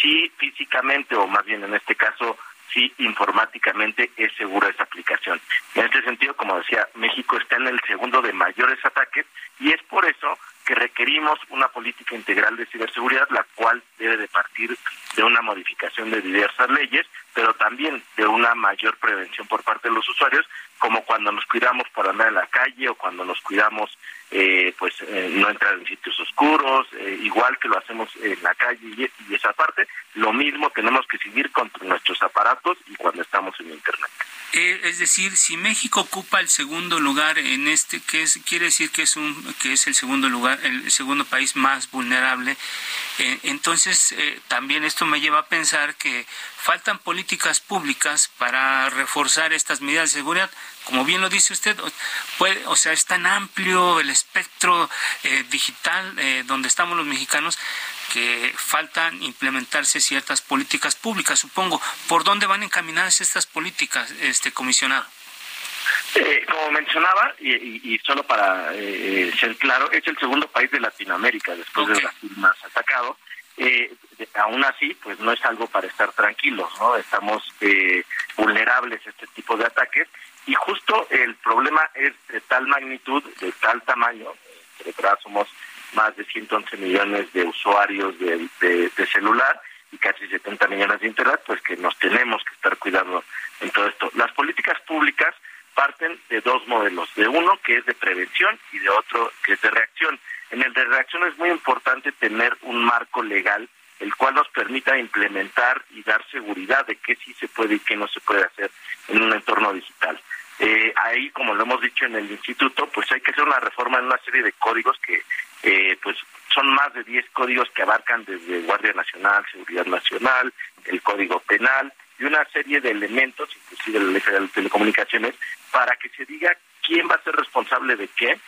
si físicamente, o más bien en este caso, si informáticamente es segura esa aplicación. En este sentido, como decía, México está en el segundo de mayores ataques y es por eso que requerimos una política integral de ciberseguridad, la cual debe de partir de una modificación de diversas leyes, pero también de una mayor prevención por parte de los usuarios, como cuando nos cuidamos para andar en la calle o cuando nos cuidamos eh, pues eh, no entrar en sitios oscuros, eh, igual que lo hacemos en la calle y, y, esa parte, lo mismo tenemos que seguir contra nuestros aparatos y cuando estamos en Internet. Eh, es decir, si México ocupa el segundo lugar en este, que es, quiere decir que es un, que es el segundo lugar, el segundo país más vulnerable. Eh, entonces, eh, también esto me lleva a pensar que faltan políticas públicas para reforzar estas medidas de seguridad. Como bien lo dice usted, o sea, es tan amplio el espectro digital donde estamos los mexicanos que faltan implementarse ciertas políticas públicas, supongo. ¿Por dónde van encaminadas estas políticas, este comisionado? Eh, como mencionaba, y, solo para eh, ser claro, es el segundo país de Latinoamérica después de Brasil más atacado. Eh, aún así, pues no es algo para estar tranquilos, ¿no? Estamos eh, vulnerables a este tipo de ataques y justo el problema es de tal magnitud, de tal tamaño, de verdad somos más de 111 millones de usuarios de, celular y casi 70 millones de internet, pues que nos tenemos que estar cuidando en todo esto. Las políticas públicas parten de dos modelos, de uno que es de prevención y de otro que es de reacción. En el de reacción es muy importante tener un marco legal el cual nos permita implementar y dar seguridad de qué sí se puede y qué no se puede hacer en un entorno digital. Eh, ahí, como lo hemos dicho en el instituto, pues hay que hacer una reforma en una serie de códigos que eh, pues son más de 10 códigos que abarcan desde Guardia Nacional, Seguridad Nacional, el Código Penal y una serie de elementos, inclusive la Ley de Telecomunicaciones, para que se diga quién va a ser responsable de qué,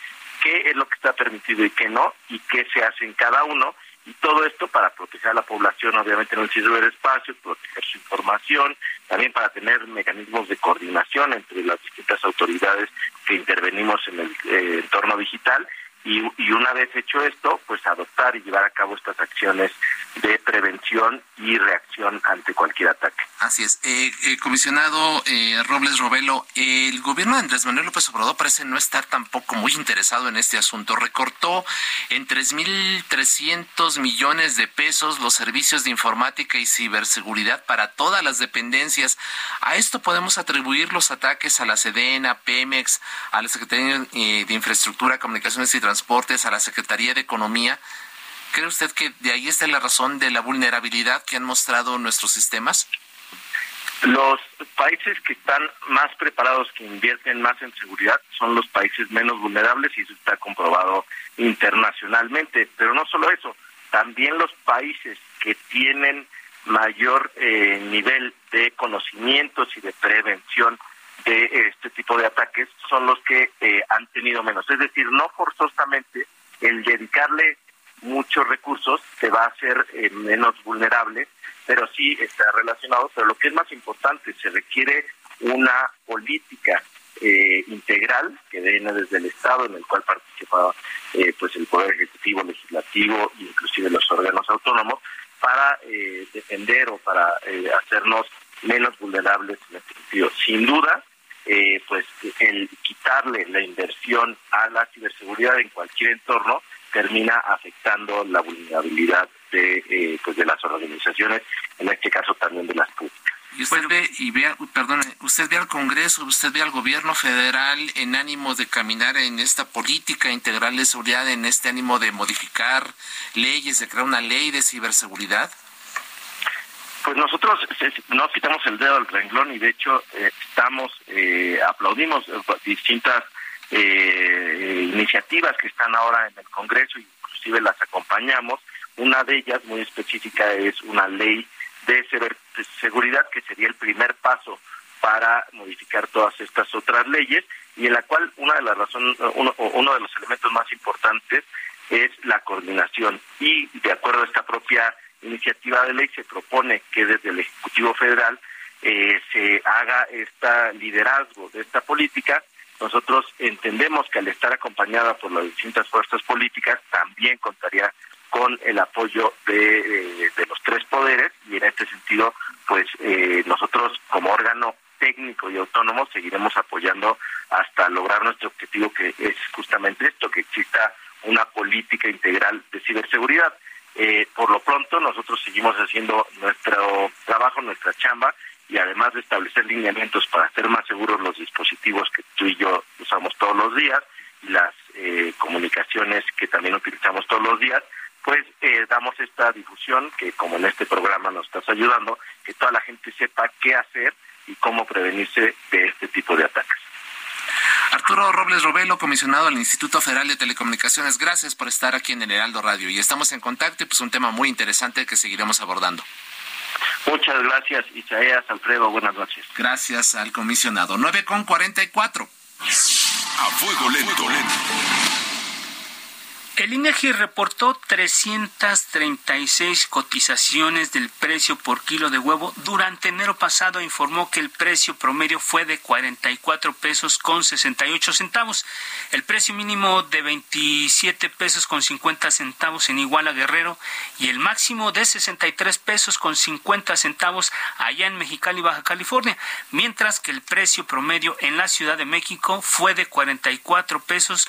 qué es lo que está permitido y qué no, y qué se hace en cada uno, y todo esto para proteger a la población, obviamente en el ciberespacio, proteger su información, también para tener mecanismos de coordinación entre las distintas autoridades que intervenimos en el eh, entorno digital y, y, una vez hecho esto, pues adoptar y llevar a cabo estas acciones de prevención y reacción ante cualquier ataque. Así es. Eh, eh, comisionado eh, Robles Robelo, el gobierno de Andrés Manuel López Obrador parece no estar tampoco muy interesado en este asunto. Recortó en 3.300 millones de pesos los servicios de informática y ciberseguridad para todas las dependencias. A esto podemos atribuir los ataques a la Sedena, Pemex, a la Secretaría de Infraestructura, Comunicaciones y Transportes, a la Secretaría de Economía. ¿Cree usted que de ahí está la razón de la vulnerabilidad que han mostrado nuestros sistemas? Los países que están más preparados, que invierten más en seguridad, son los países menos vulnerables y eso está comprobado internacionalmente. Pero no solo eso, también los países que tienen mayor eh, nivel de conocimientos y de prevención de este tipo de ataques son los que eh, han tenido menos. Es decir, no forzosamente el dedicarle muchos recursos te va a hacer eh, menos vulnerable, pero sí está relacionado. Pero lo que es más importante, se requiere una política eh, integral que viene desde el Estado, en el cual participa eh, pues el Poder Ejecutivo, Legislativo inclusive los órganos autónomos, para defender o para hacernos menos vulnerables en este sentido. Sin duda, pues el quitarle la inversión a la ciberseguridad en cualquier entorno termina afectando la vulnerabilidad de, eh, pues de las organizaciones, en este caso también de las públicas. Y usted ve, y ve, perdón, usted ve al Congreso, usted ve al gobierno federal en ánimo de caminar en esta política integral de seguridad, en este ánimo de modificar leyes, de crear una ley de ciberseguridad. Pues nosotros no quitamos el dedo al renglón y de hecho eh, estamos, eh, aplaudimos distintas iniciativas que están ahora en el Congreso, inclusive las acompañamos. Una de ellas muy específica es una ley de seguridad que sería el primer paso para modificar todas estas otras leyes y en la cual una de las razones, uno, uno de los elementos más importantes es la coordinación y de acuerdo a esta propia iniciativa de ley se propone que desde el Ejecutivo Federal eh, se haga este liderazgo de esta política. Nosotros entendemos que al estar acompañada por las distintas fuerzas políticas también contaría con el apoyo de, eh, de los tres poderes y en este sentido pues eh, nosotros como órgano técnico y autónomo seguiremos apoyando hasta lograr nuestro objetivo que es justamente esto, que exista una política integral de ciberseguridad. Eh, por lo pronto nosotros seguimos haciendo nuestro trabajo, nuestra chamba y además de establecer lineamientos para hacer más seguros los dispositivos que tú y yo usamos todos los días y las eh, comunicaciones que también utilizamos todos los días, pues eh, damos esta difusión que como en este programa nos estás ayudando, que toda la gente sepa qué hacer y cómo prevenirse de este tipo de ataques. Arturo Robles Robelo, comisionado del Instituto Federal de Telecomunicaciones, gracias por estar aquí en el Heraldo Radio y estamos en contacto y pues un tema muy interesante que seguiremos abordando. Muchas gracias, Isaías, Alfredo, buenas noches. Gracias al comisionado. 9 con 44. A fuego lento. lento. El INEGI reportó 336 cotizaciones del precio por kilo de huevo. Durante enero pasado informó que el precio promedio fue de 44 pesos con 68 centavos. El precio mínimo de 27 pesos con 50 centavos en Iguala Guerrero y el máximo de 63 pesos con 50 centavos allá en Mexicali, Baja California. Mientras que el precio promedio en la Ciudad de México fue de 44 pesos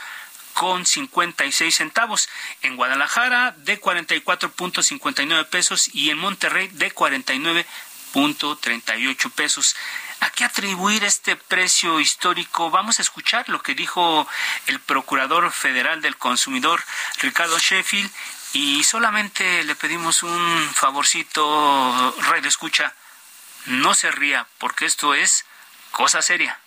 con 56 centavos. En Guadalajara de 44.59 pesos y en Monterrey de 49.38 pesos. ¿A qué atribuir este precio histórico? Vamos a escuchar lo que dijo el Procurador Federal del Consumidor, Ricardo Sheffield, y solamente le pedimos un favorcito, Rey de Escucha, no se ría, porque esto es cosa seria.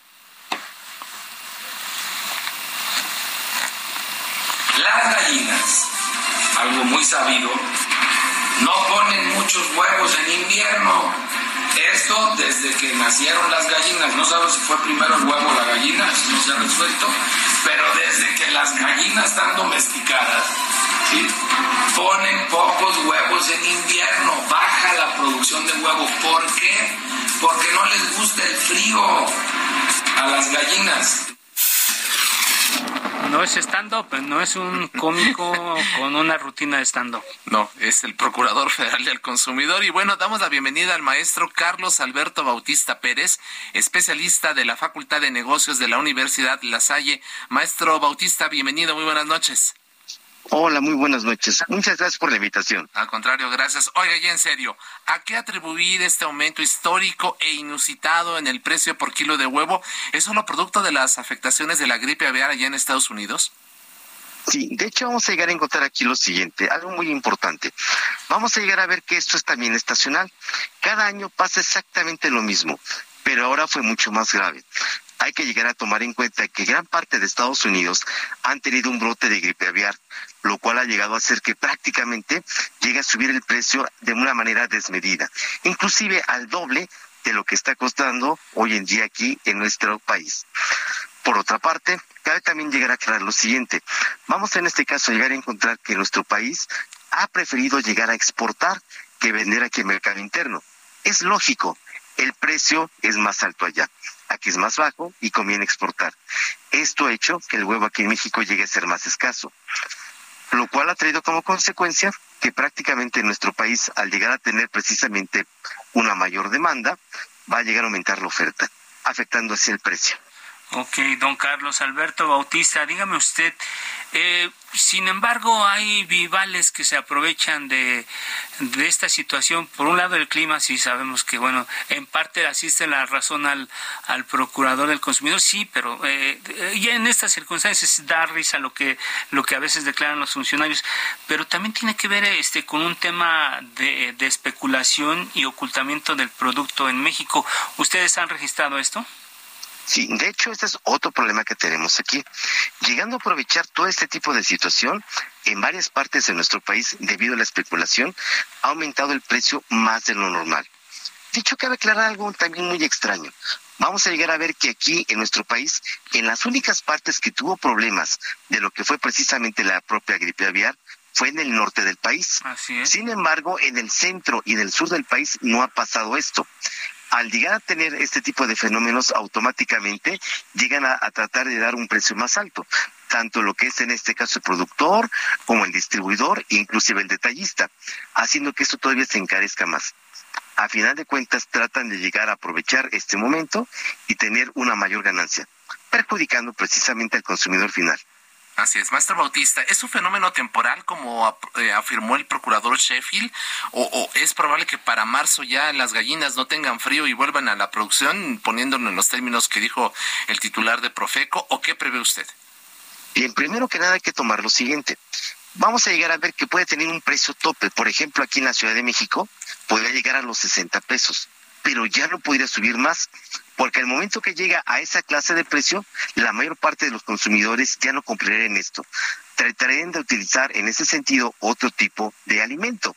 Las gallinas, algo muy sabido, no ponen muchos huevos en invierno. Esto desde que nacieron las gallinas, no sabemos si fue primero el huevo o la gallina, no se ha resuelto, pero desde que las gallinas están domesticadas, ponen pocos huevos en invierno, baja la producción de huevos. ¿Por qué? Porque no les gusta el frío a las gallinas. No es stand-up, no es un cómico con una rutina de stand-up. No, es el Procurador Federal del Consumidor. Y bueno, damos la bienvenida al maestro Carlos Alberto Bautista Pérez, especialista de la Facultad de Negocios de la Universidad La Salle. Maestro Bautista, bienvenido, muy buenas noches. Hola, muy buenas noches. Muchas gracias por la invitación. Al contrario, gracias. Oiga, ya en serio, ¿a qué atribuir este aumento histórico e inusitado en el precio por kilo de huevo? ¿Es solo producto de las afectaciones de la gripe aviar allá en Estados Unidos? Sí, de hecho vamos a llegar a encontrar aquí lo siguiente, algo muy importante. Vamos a llegar a ver que esto es también estacional. Cada año pasa exactamente lo mismo, pero ahora fue mucho más grave hay que llegar a tomar en cuenta que gran parte de Estados Unidos han tenido un brote de gripe aviar, lo cual ha llegado a hacer que prácticamente llegue a subir el precio de una manera desmedida, inclusive al doble de lo que está costando hoy en día aquí en nuestro país. Por otra parte, cabe también llegar a aclarar lo siguiente. Vamos en este caso a llegar a encontrar que nuestro país ha preferido llegar a exportar que vender aquí en mercado interno. Es lógico, el precio es más alto allá aquí es más bajo y conviene exportar. Esto ha hecho que el huevo aquí en México llegue a ser más escaso, lo cual ha traído como consecuencia que prácticamente nuestro país, al llegar a tener precisamente una mayor demanda, va a llegar a aumentar la oferta, afectando así el precio. Ok, don Carlos Alberto Bautista, dígame usted, eh, sin embargo, hay vivales que se aprovechan de, de, esta situación. Por un lado, el clima, sí sabemos que, bueno, en parte asiste la razón al, al procurador del consumidor, sí, pero eh, ya en estas circunstancias da risa lo que, lo que a veces declaran los funcionarios. Pero también tiene que ver este, con un tema de, de especulación y ocultamiento del producto en México. ¿Ustedes han registrado esto? Sí, de hecho, este es otro problema que tenemos aquí. Llegando a aprovechar todo este tipo de situación, en varias partes de nuestro país, debido a la especulación, ha aumentado el precio más de lo normal. Dicho, cabe aclarar algo también muy extraño. Vamos a llegar a ver que aquí en nuestro país, en las únicas partes que tuvo problemas de lo que fue precisamente la propia gripe aviar, fue en el norte del país. Sin embargo, en el centro y en el sur del país no ha pasado esto al llegar a tener este tipo de fenómenos, automáticamente llegan a, tratar de dar un precio más alto, tanto lo que es en este caso el productor como el distribuidor, inclusive el detallista, haciendo que esto todavía se encarezca más. A final de cuentas, tratan de llegar a aprovechar este momento y tener una mayor ganancia, perjudicando precisamente al consumidor final. Así es, maestro Bautista, ¿es un fenómeno temporal como eh, afirmó el procurador Sheffield? O, es probable que para marzo ya las gallinas no tengan frío y vuelvan a la producción, poniéndolo en los términos que dijo el titular de Profeco? ¿O qué prevé usted? Bien, primero que nada hay que tomar lo siguiente. Vamos a llegar a ver que puede tener un precio tope. Por ejemplo, aquí en la Ciudad de México podría llegar a los 60 pesos, pero ya no podría subir más porque al momento que llega a esa clase de precio, la mayor parte de los consumidores ya no cumplirán esto. Tratarían de utilizar en ese sentido otro tipo de alimento.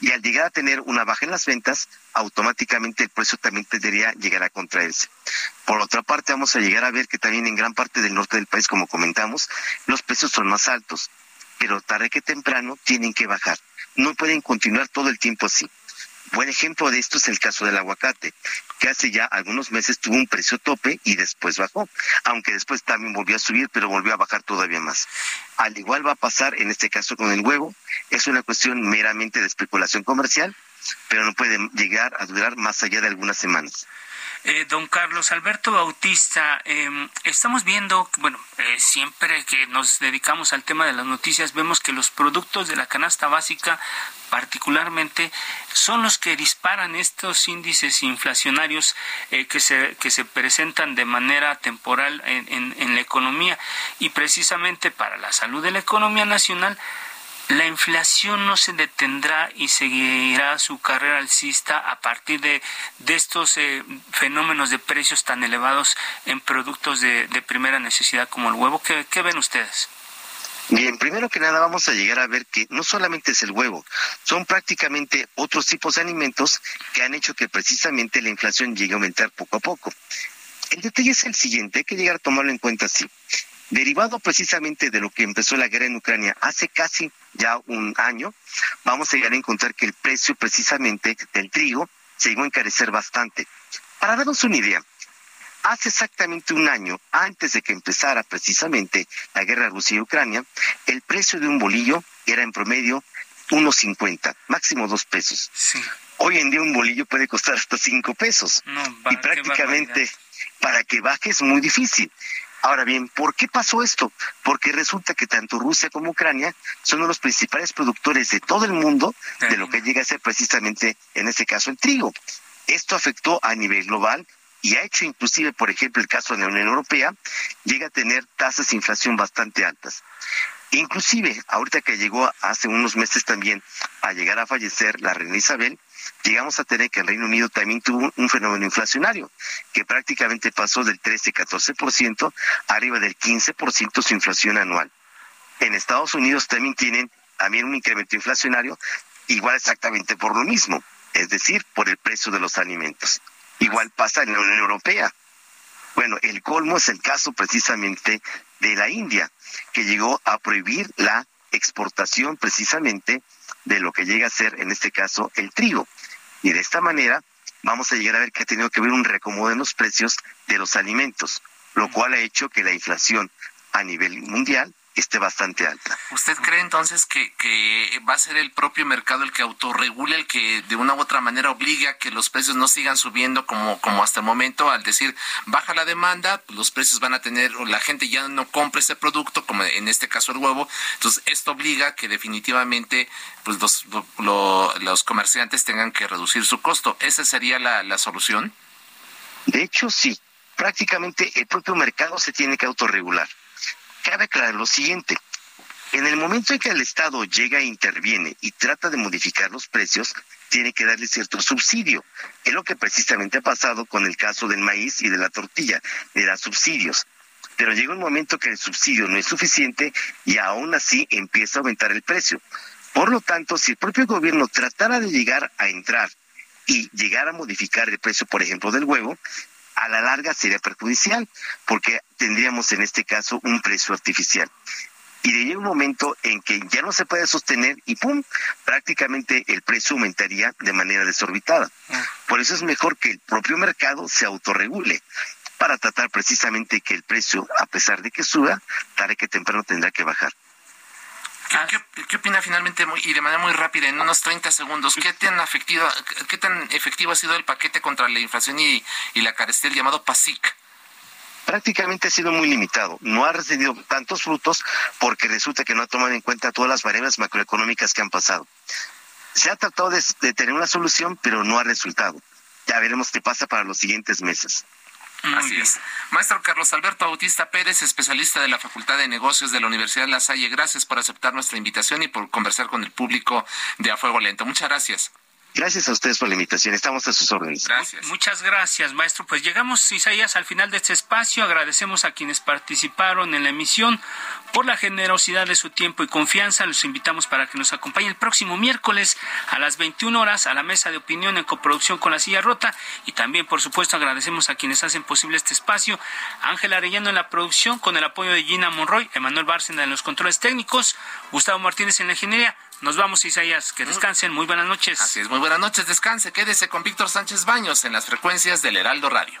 Y al llegar a tener una baja en las ventas, automáticamente el precio también tendría llegar a contraerse. Por otra parte, vamos a llegar a ver que también en gran parte del norte del país, como comentamos, los precios son más altos, pero tarde que temprano tienen que bajar. No pueden continuar todo el tiempo así. Buen ejemplo de esto es el caso del aguacate, que hace ya algunos meses tuvo un precio tope y después bajó, aunque después también volvió a subir, pero volvió a bajar todavía más. Al igual va a pasar en este caso con el huevo, es una cuestión meramente de especulación comercial, pero no puede llegar a durar más allá de algunas semanas. Eh, don Carlos Alberto Bautista, em, estamos viendo, bueno, eh, siempre que nos dedicamos al tema de las noticias, vemos que los productos de la canasta básica particularmente son los que disparan estos índices inflacionarios eh, que, se, que se presentan de manera temporal en, en la economía. Y precisamente para la salud de la economía nacional la inflación no se detendrá y seguirá su carrera alcista a partir de, estos eh, fenómenos de precios tan elevados en productos de, primera necesidad como el huevo. ¿Qué, ven ustedes? Bien, primero que nada vamos a llegar a ver que no solamente es el huevo, son prácticamente otros tipos de alimentos que han hecho que precisamente la inflación llegue a aumentar poco a poco. El detalle es el siguiente, hay que llegar a tomarlo en cuenta así. Derivado precisamente de lo que empezó la guerra en Ucrania hace casi ya un año, vamos a llegar a encontrar que el precio precisamente del trigo se llegó a encarecer bastante. Para darnos una idea, hace exactamente un año, antes de que empezara precisamente la guerra Rusia y Ucrania, el precio de un bolillo era en promedio 1.50, máximo dos pesos. Hoy en día un bolillo puede costar hasta cinco pesos. y prácticamente para que baje es muy difícil. Ahora bien, ¿por qué pasó esto? Porque resulta que tanto Rusia como Ucrania son uno de los principales productores de todo el mundo de lo que llega a ser precisamente, en este caso, el trigo. Esto afectó a nivel global y ha hecho inclusive, por ejemplo, el caso de la Unión Europea, llega a tener tasas de inflación bastante altas. Inclusive, ahorita que llegó hace unos meses también a llegar a fallecer la reina Isabel, llegamos a tener que el Reino Unido también tuvo un fenómeno inflacionario, que prácticamente pasó del 13-14% arriba del 15% su inflación anual. En Estados Unidos también tienen también un incremento inflacionario igual exactamente por lo mismo, es decir, por el precio de los alimentos. Igual pasa en la Unión Europea. Bueno, el colmo es el caso precisamente de la India, que llegó a prohibir la exportación precisamente de lo que llega a ser, en este caso, el trigo. Y de esta manera vamos a llegar a ver que ha tenido que haber un reacomodo en los precios de los alimentos, lo cual ha hecho que la inflación a nivel mundial esté bastante alta. ¿Usted cree entonces que, que va a ser el propio mercado el que autorregule, el que de una u otra manera obliga a que los precios no sigan subiendo como, como hasta el momento? Al decir, baja la demanda, pues los precios van a tener, o la gente ya no compra ese producto, como en este caso el huevo. Entonces, esto obliga que definitivamente pues los, los comerciantes tengan que reducir su costo. ¿Esa sería la, la solución? De hecho, sí. Prácticamente el propio mercado se tiene que autorregular cabe aclarar lo siguiente. En el momento en que el Estado llega e interviene y trata de modificar los precios, tiene que darle cierto subsidio. Es lo que precisamente ha pasado con el caso del maíz y de la tortilla, le da subsidios. Pero llega un momento que el subsidio no es suficiente y aún así empieza a aumentar el precio. Por lo tanto, si el propio gobierno tratara de llegar a entrar y llegar a modificar el precio, por ejemplo, del huevo, a la larga sería perjudicial, porque tendríamos en este caso un precio artificial. Y de un momento en que ya no se puede sostener y ¡pum! prácticamente el precio aumentaría de manera desorbitada. Ah. Por eso es mejor que el propio mercado se autorregule para tratar precisamente que el precio, a pesar de que suba, tarde que temprano tendrá que bajar. ¿Qué, opina finalmente y de manera muy rápida, en unos 30 segundos, qué tan, efectivo, qué tan efectivo ha sido el paquete contra la inflación y, la carestía, el llamado PASIC? prácticamente ha sido muy limitado. No ha recibido tantos frutos porque resulta que no ha tomado en cuenta todas las variables macroeconómicas que han pasado. Se ha tratado de tener una solución, pero no ha resultado. Ya veremos qué pasa para los siguientes meses. Así es. Maestro Carlos Alberto Bautista Pérez, especialista de la Facultad de Negocios de la Universidad de La Salle, gracias por aceptar nuestra invitación y por conversar con el público de A Fuego Lento. Muchas gracias. Gracias a ustedes por la invitación. Estamos a sus órdenes. Gracias. Muchas gracias, maestro. Pues llegamos, Isaías, al final de este espacio. Agradecemos a quienes participaron en la emisión por la generosidad de su tiempo y confianza. Los invitamos para que nos acompañe el próximo miércoles a las 21 horas a la mesa de opinión en coproducción con la silla rota. Y también, por supuesto, agradecemos a quienes hacen posible este espacio. Ángel Arellano en la producción, con el apoyo de Gina Monroy, Emanuel Bárcena en los controles técnicos, Gustavo Martínez en la ingeniería. Nos vamos, Isaías. Que descansen. Muy buenas noches. Así es, muy buenas noches. Descanse. Quédese con Víctor Sánchez Baños en las frecuencias del Heraldo Radio.